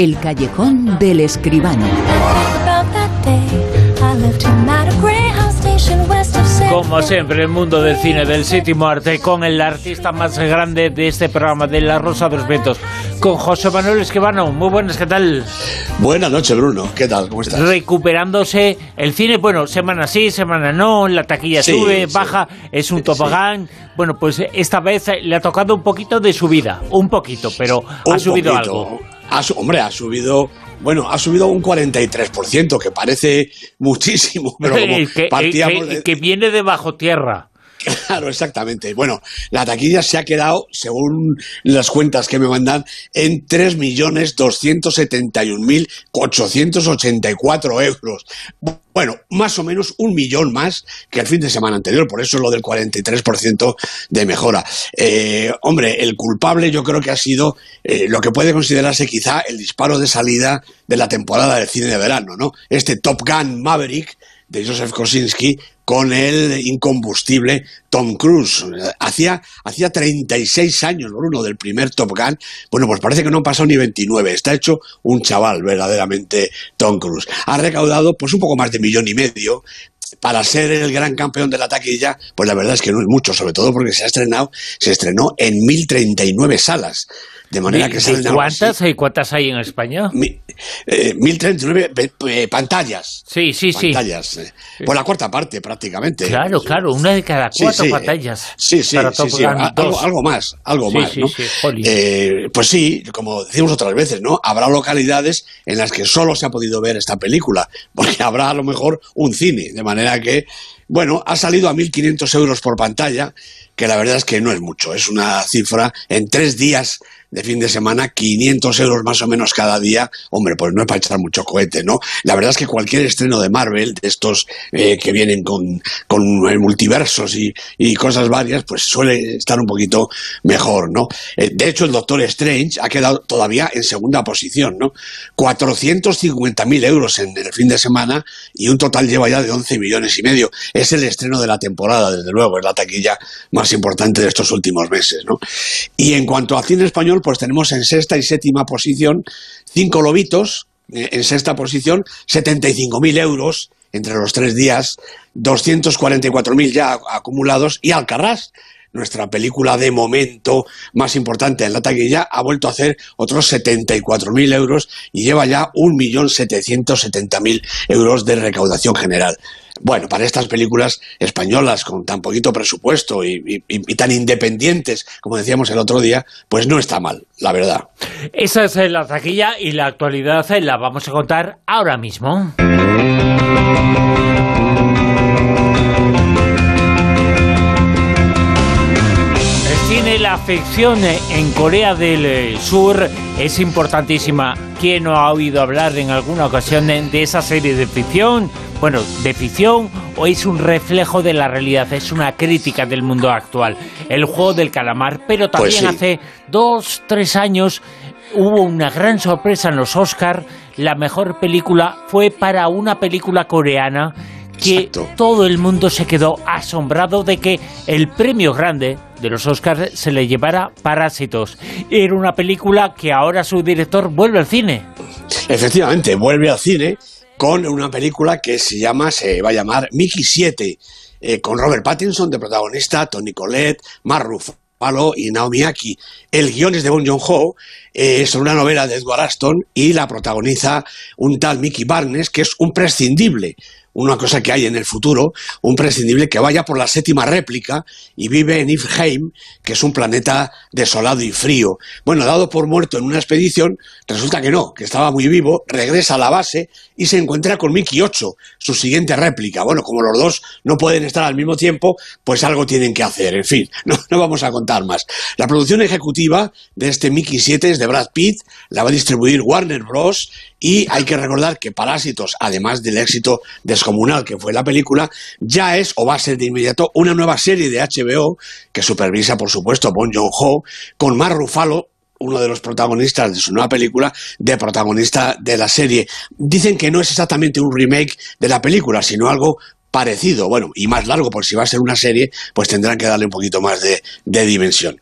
El callejón del escribano. Como siempre, el mundo del cine, del séptimo arte, con el artista más grande de este programa, de La Rosa de los Vientos, con José Manuel Esquivano. Muy buenas, ¿qué tal? Buenas noches, Bruno. ¿Qué tal? ¿Cómo estás? Recuperándose el cine, bueno, semana sí, semana no, la taquilla Sí, sube, sí. baja, es un Sí. tobogán. Bueno, pues esta vez le ha tocado un poquito de subida, un poquito, pero ha Un subido poquito. algo. Ha hombre, ha subido, bueno, ha subido un 43%, que parece muchísimo, pero como que, partíamos que- de- que viene de bajo tierra. Claro, exactamente. Bueno, la taquilla se ha quedado, según las cuentas que me mandan, en 3.271.884 euros. Bueno, más o menos un millón más que el fin de semana anterior, por eso lo del 43% de mejora. Eh, hombre, el culpable yo creo que ha sido eh, lo que puede considerarse quizá el disparo de salida de la temporada del cine de verano, ¿no? Este Top Gun Maverick de Joseph Kosinski con el incombustible Tom Cruise. Hacía, hacía 36 años, Bruno, del primer Top Gun. Bueno, pues parece que no han pasado ni 29. Está hecho un chaval, verdaderamente, Tom Cruise. Ha recaudado pues un poco más de millón y medio. Para ser el gran campeón de la taquilla, pues la verdad es que no es mucho, sobre todo porque se ha estrenado, se estrenó en 1039 salas. De manera ¿De- que salen. ¿Cuántas hay, cuántas hay en España? Mi- eh, 1039 pe- pe- pantallas. Sí, sí, sí. Pantallas. eh. Por la cuarta parte, prácticamente. Claro, claro, una de cada cuatro sí, pantallas. Sí, sí, para sí, Top sí, Gun a- 2. algo, algo más, algo más. Eh, pues sí, como decimos otras veces, ¿no? Habrá localidades en las que solo se ha podido ver esta película, porque habrá a lo mejor un cine, de manera que, bueno, ha salido a 1.500 euros por pantalla, que la verdad es que no es mucho, es una cifra en tres días de fin de semana, 500 euros más o menos cada día, hombre, pues no es para echar mucho cohete, ¿no? La verdad es que cualquier estreno de Marvel, de estos eh, que vienen con, con eh, multiversos y, y cosas varias, pues suele estar un poquito mejor, ¿no? Eh, de hecho, el Doctor Strange ha quedado todavía en segunda posición, ¿no? 450.000 euros en el fin de semana y un total lleva ya de 11 millones y medio. Es el estreno de la temporada, desde luego, es la taquilla más importante de estos últimos meses, ¿no? Y en cuanto a cine español, pues tenemos en sexta y séptima posición Cinco Lobitos, eh, en sexta posición 75.000 euros entre los tres días, 244.000 ya acumulados y Alcarrás, nuestra película de momento más importante en la taquilla, ha vuelto a hacer otros 74.000 euros y lleva ya 1.770.000 euros de recaudación general. Bueno, para estas películas españolas con tan poquito presupuesto y, tan independientes, como decíamos el otro día, pues no está mal, la verdad. Esa es eh, la taquilla y la actualidad eh, la vamos a contar ahora mismo. La ficción eh, en Corea del eh, Sur es importantísima. ¿Quién no ha oído hablar en alguna ocasión de esa serie de ficción? Bueno, de ficción o es un reflejo de la realidad, es una crítica del mundo actual. El juego del calamar, pero Pues también sí. hace dos, tres años hubo una gran sorpresa en los Oscar. La mejor película fue para una película coreana que Exacto. todo el mundo se quedó asombrado de que el premio grande de los Oscars se le llevara Parásitos. Era una película que ahora su director vuelve al cine. Efectivamente, vuelve al cine con una película que se llama, se va a llamar Mickey 7, eh, con Robert Pattinson de protagonista, Tony Collette, Mark Ruffalo y Naomi Aki. El guion es de Bong Joon-ho, eh, es una novela de Edward Aston y la protagoniza un tal Mickey Barnes, que es un prescindible, una cosa que hay en el futuro, un prescindible que vaya por la séptima réplica y vive en Ifheim, que es un planeta desolado y frío. Bueno, dado por muerto en una expedición, resulta que no, que estaba muy vivo, regresa a la base y se encuentra con Mickey 8, su siguiente réplica. Bueno, como los dos no pueden estar al mismo tiempo, pues algo tienen que hacer. En fin, no, no vamos a contar más. La producción ejecutiva de este Mickey 7 es de Brad Pitt, la va a distribuir Warner Bros. Y hay que recordar que Parásitos, además del éxito descomunal que fue la película, ya es o va a ser de inmediato una nueva serie de HBO que supervisa, por supuesto, Bon Joon-ho, con Mark Ruffalo, uno de los protagonistas de su nueva película, de protagonista de la serie. Dicen que no es exactamente un remake de la película, sino algo parecido, bueno, y más largo, por si va a ser una serie, pues tendrán que darle un poquito más de, de dimensión.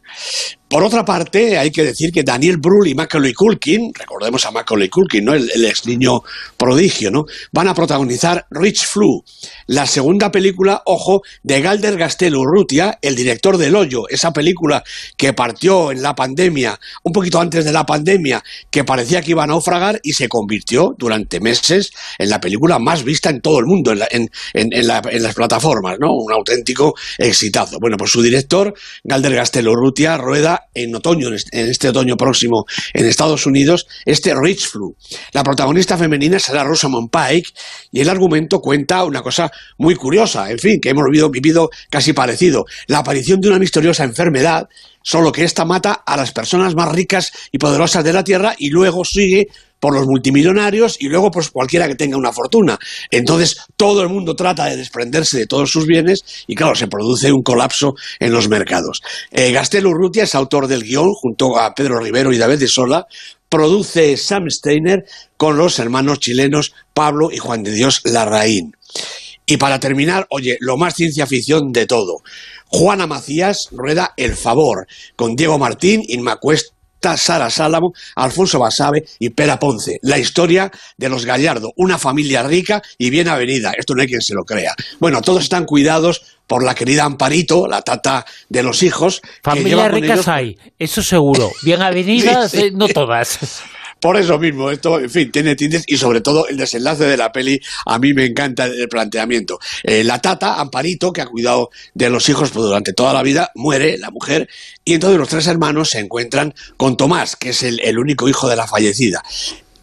Por otra parte, hay que decir que Daniel Brühl y Macaulay Culkin, recordemos a Macaulay Culkin, ¿no? el, ex niño prodigio, ¿no? van a protagonizar Rich Flu, la segunda película, ojo, de Galder Gastel Urrutia, el director del Hoyo, esa película que partió en la pandemia, un poquito antes de la pandemia, que parecía que iba a naufragar y se convirtió durante meses en la película más vista en todo el mundo, en, en, las plataformas, ¿no? Un auténtico exitazo. Bueno, pues su director, Galder Gastel Urrutia, rueda en otoño, en este otoño próximo en Estados Unidos, este Rich Flu. La protagonista femenina será Rosamund Pike y el argumento cuenta una cosa muy curiosa, en fin, que hemos vivido, vivido casi parecido, la aparición de una misteriosa enfermedad solo que esta mata a las personas más ricas y poderosas de la Tierra y luego sigue por los multimillonarios y luego por cualquiera que tenga una fortuna. Entonces todo el mundo trata de desprenderse de todos sus bienes y claro, se produce un colapso en los mercados. Eh, Gastel Urrutia es autor del guion junto a Pedro Rivero y David de Sola, produce Sam Steiner con los hermanos chilenos Pablo y Juan de Dios Larraín. Y para terminar, oye, lo más ciencia ficción de todo. Juana Macías rueda El Favor, con Diego Martín, Inma Cuesta, Sara Sálamo, Alfonso Basabe y Pera Ponce. La historia de los Gallardo, una familia rica y bien avenida. Esto no hay quien se lo crea. Bueno, todos están cuidados por la querida Amparito, la tata de los hijos. Familias ricas hay, eso seguro. Bien avenidas, eh, no todas. Por eso mismo, esto, en fin, tiene tintes y sobre todo el desenlace de la peli, a mí me encanta el planteamiento. Eh, la tata, Amparito, que ha cuidado de los hijos pues, durante toda la vida, muere, la mujer, y entonces los tres hermanos se encuentran con Tomás, que es el único hijo de la fallecida.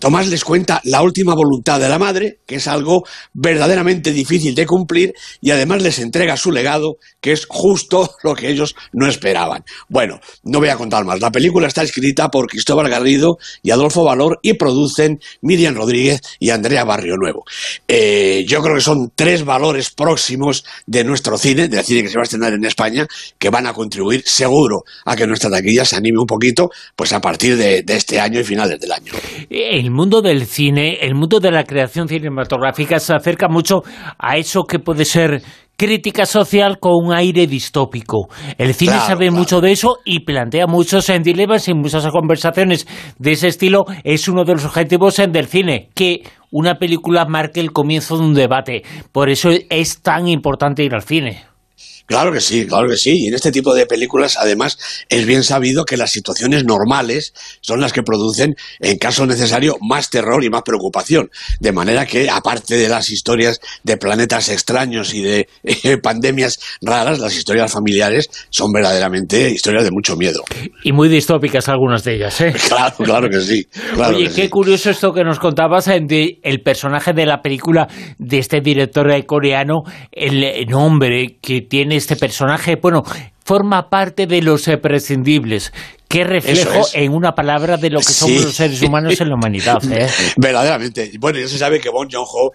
Tomás les cuenta la última voluntad de la madre, que es algo verdaderamente difícil de cumplir, y además les entrega su legado, que es justo lo que ellos no esperaban. Bueno, no voy a contar más. La película está escrita por Cristóbal Garrido y Adolfo Valor y producen Miriam Rodríguez y Andrea Barrio Nuevo. Eh, yo creo que son tres valores próximos de nuestro cine, del cine que se va a estrenar en España, que van a contribuir seguro a que nuestra taquilla se anime un poquito, pues a partir de, este año y finales del año. Mundo del cine, el mundo de la creación cinematográfica se acerca mucho a eso que puede ser crítica social con un aire distópico. El cine sabe mucho de eso y plantea muchos en dilemas y muchas conversaciones de ese estilo. Es uno de los objetivos del cine, que una película marque el comienzo de un debate. Por eso es tan importante ir al cine. Claro que sí, claro que sí. Y en este tipo de películas, además, es bien sabido que las situaciones normales son las que producen, en caso necesario, más terror y más preocupación. De manera que, aparte de las historias de planetas extraños y de eh, pandemias raras, las historias familiares son verdaderamente historias de mucho miedo. Y muy distópicas algunas de ellas, ¿eh? Claro, claro que sí. Oye, qué curioso esto que nos contabas eh, de el personaje de la película de este director coreano, el nombre que tiene este personaje, bueno, forma parte de los prescindibles. Qué reflejo en una palabra de lo que somos los seres humanos en la humanidad. ¿eh? Verdaderamente. Bueno, ya se sabe que Bon Joon-ho,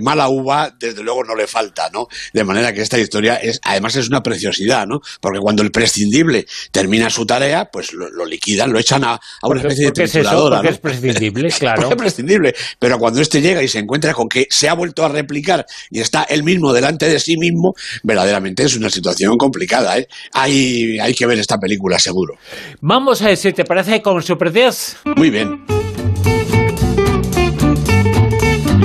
mala uva, desde luego no le falta, ¿no? De manera que esta historia es, además es una preciosidad, ¿no? Porque cuando el prescindible termina su tarea, pues lo, liquidan, lo echan a, una especie de trituradora. Es, es prescindible, claro. es prescindible. Pero cuando este llega y se encuentra con que se ha vuelto a replicar y está él mismo delante de sí mismo, verdaderamente es una situación complicada, ¿eh? Hay, hay que ver esta película, seguro. Vamos a decir, ¿te parece con Super 10? Muy bien.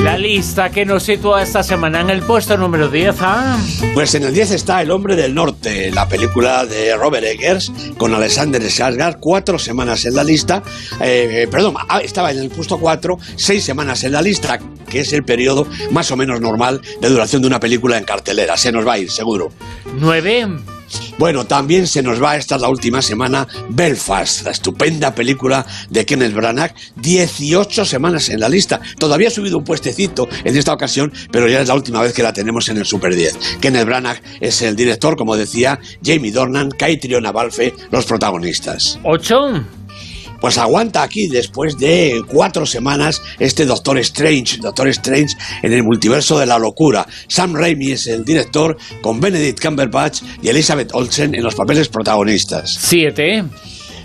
La lista que nos sitúa esta semana en el puesto número 10, ¿ah? Pues en el 10 está El Hombre del Norte, la película de Robert Eggers con Alexander Skarsgård, cuatro semanas en la lista, eh, perdón, ah, estaba en el puesto 4, seis semanas en la lista, que es el periodo más o menos normal de duración de una película en cartelera, se nos va a ir, seguro. 9. Bueno, también se nos va esta la última semana Belfast, la estupenda película de Kenneth Branagh, 18 semanas en la lista. Todavía ha subido un puestecito en esta ocasión, pero ya es la última vez que la tenemos en el Super 10. Kenneth Branagh es el director, como decía, Jamie Dornan, Caitriona Abalfe, los protagonistas. ¿Ocho? Pues aguanta aquí después de cuatro semanas este Doctor Strange, Doctor Strange en el multiverso de la locura. Sam Raimi es el director con Benedict Cumberbatch y Elizabeth Olsen en los papeles protagonistas. Siete.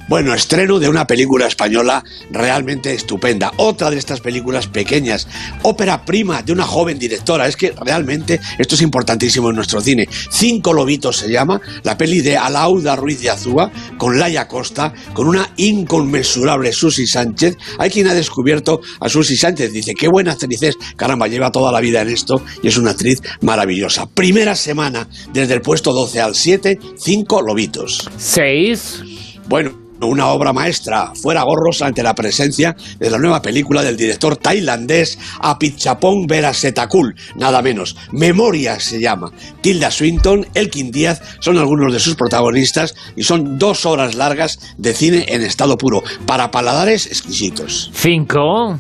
Bueno, estreno de una película española realmente estupenda. Otra de estas películas pequeñas, ópera prima de una joven directora. Es que realmente esto es importantísimo en nuestro cine. Cinco lobitos se llama, la peli de Alauda Ruiz de Azúa, con Laia Costa, con una inconmensurable Susi Sánchez. Hay quien ha descubierto a Susi Sánchez, dice, qué buena actriz es. Caramba, lleva toda la vida en esto y es una actriz maravillosa. Primera semana, desde el puesto 12 al 7, cinco lobitos. Seis. Bueno, una obra maestra, fuera gorros ante la presencia de la nueva película del director tailandés Apichapong Verasetakul, nada menos. Memoria se llama. Tilda Swinton, Elkin Díaz son algunos de sus protagonistas y son dos horas largas de cine en estado puro, para paladares exquisitos. Cinco.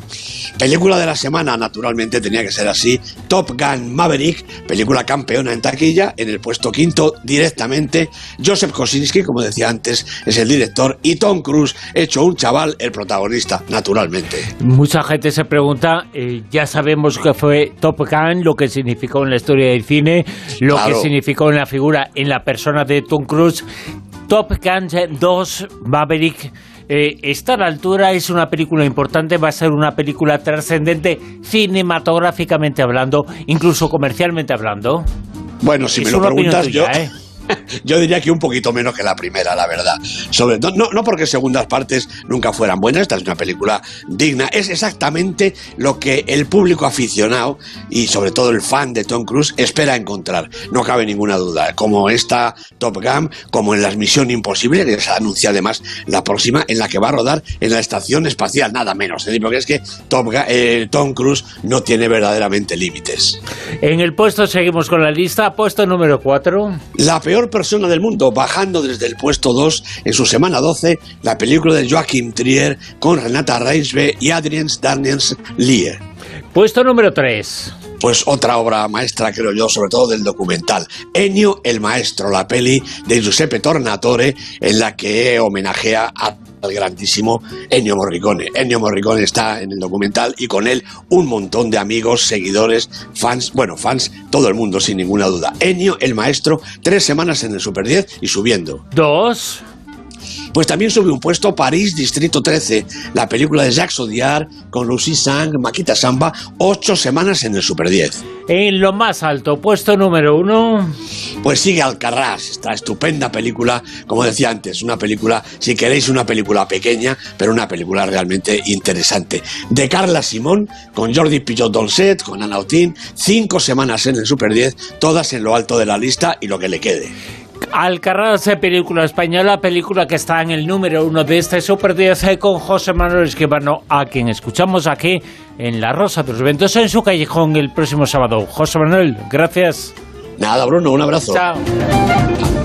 Película de la semana, naturalmente tenía que ser así. Top Gun Maverick, película campeona en taquilla, en el puesto quinto directamente. Joseph Kosinski, como decía antes, es el director y Tom Cruise, hecho un chaval, el protagonista, naturalmente. Mucha gente se pregunta, eh, ya sabemos que fue Top Gun, lo que significó en la historia del cine, lo que significó en la figura, en la persona de Tom Cruise. Top Gun 2 Maverick eh, está a la altura, es una película importante, va a ser una película trascendente cinematográficamente hablando, incluso comercialmente hablando. Bueno, si me lo preguntas yo... ¿eh? Yo diría que un poquito menos que la primera, la verdad. Sobre, no, no porque segundas partes nunca fueran buenas, esta es una película digna. Es exactamente lo que el público aficionado y sobre todo el fan de Tom Cruise espera encontrar. No cabe ninguna duda. Como esta Top Gun, como en las Misión Imposible, que se anuncia además la próxima, en la que va a rodar en la estación espacial, nada menos. Porque es que Top eh, Tom Cruise no tiene verdaderamente límites. En el puesto seguimos con la lista. Puesto número 4. La peor peor persona del mundo, bajando desde el puesto 2 en su semana 12 la película de Joachim Trier con Renata Reisbe y Adrien Daniels Lier. Puesto número 3 pues otra obra maestra, creo yo, sobre todo del documental. Ennio el Maestro, la peli de Giuseppe Tornatore, en la que homenajea a al grandísimo Ennio Morricone. Ennio Morricone está en el documental y con él un montón de amigos, seguidores, fans, bueno, fans, todo el mundo sin ninguna duda. Ennio, el maestro, tres semanas en el Super 10 y subiendo. Dos. Pues también sube un puesto París, Distrito 13, la película de Jacques Audiard con Lucy Sang, Maquita Samba, ocho semanas en el Super 10. En lo más alto, puesto número uno. Pues sigue Alcarrás, esta estupenda película, como decía antes, una película, si queréis, una película pequeña, pero una película realmente interesante. De Carla Simón, con Jordi Pillot Dolcet, con Ana Otín, cinco semanas en el Super 10, todas en lo alto de la lista y lo que le quede. Alcarraz, película española, película que está en el número uno de este Super 10 con José Manuel Esquivano, a quien escuchamos aquí en La Rosa de los Eventos en su callejón el próximo sábado. José Manuel, gracias. Nada, Bruno, un abrazo. Chao.